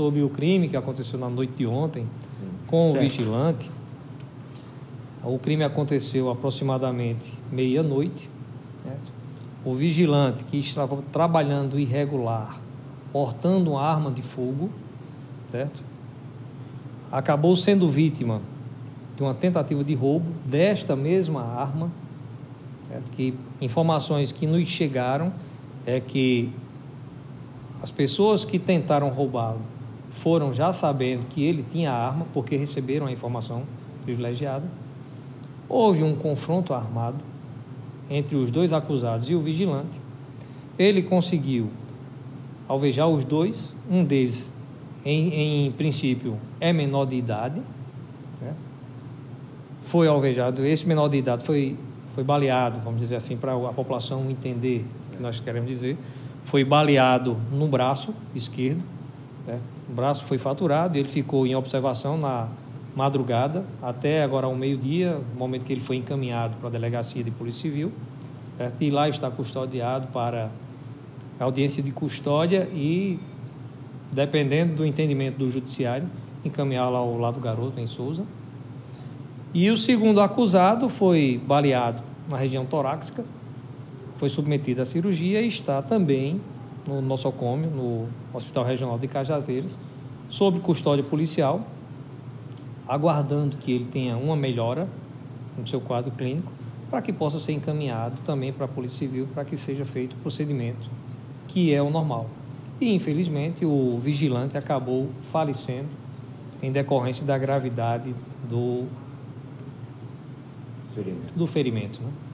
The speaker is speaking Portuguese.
sobre o crime que aconteceu na noite de ontem Sim. com o Certo. vigilante. O crime aconteceu aproximadamente meia-noite. certo? O vigilante que estava trabalhando irregular, portando uma arma de fogo, certo? acabou sendo vítima de uma tentativa de roubo desta mesma arma. certo? Que informações que nos chegaram é que as pessoas que tentaram roubá-lo foram já sabendo que ele tinha arma, porque receberam a informação privilegiada. Houve um confronto armado entre os dois acusados e o vigilante. Ele conseguiu alvejar os dois, um deles, em, em princípio, é menor de idade. né? Foi alvejado, esse menor de idade foi, foi baleado, vamos dizer assim, para a população entender o que nós queremos dizer. Foi baleado no braço esquerdo, né? o braço foi faturado, ele ficou em observação na madrugada até agora ao meio-dia, momento que ele foi encaminhado para a delegacia de Polícia Civil, certo? e lá está custodiado para audiência de custódia e, dependendo do entendimento do judiciário, encaminhá-lo ao lado do garoto, em Souza. E o segundo acusado foi baleado na região torácica, foi submetido à cirurgia e está também no nosocômio, no Hospital Regional de Cajazeiras, sob custódia policial, aguardando que ele tenha uma melhora no seu quadro clínico, para que possa ser encaminhado também para a Polícia Civil, para que seja feito o procedimento que é o normal. E, infelizmente, o vigilante acabou falecendo em decorrência da gravidade do, Ferimento. do ferimento. Né?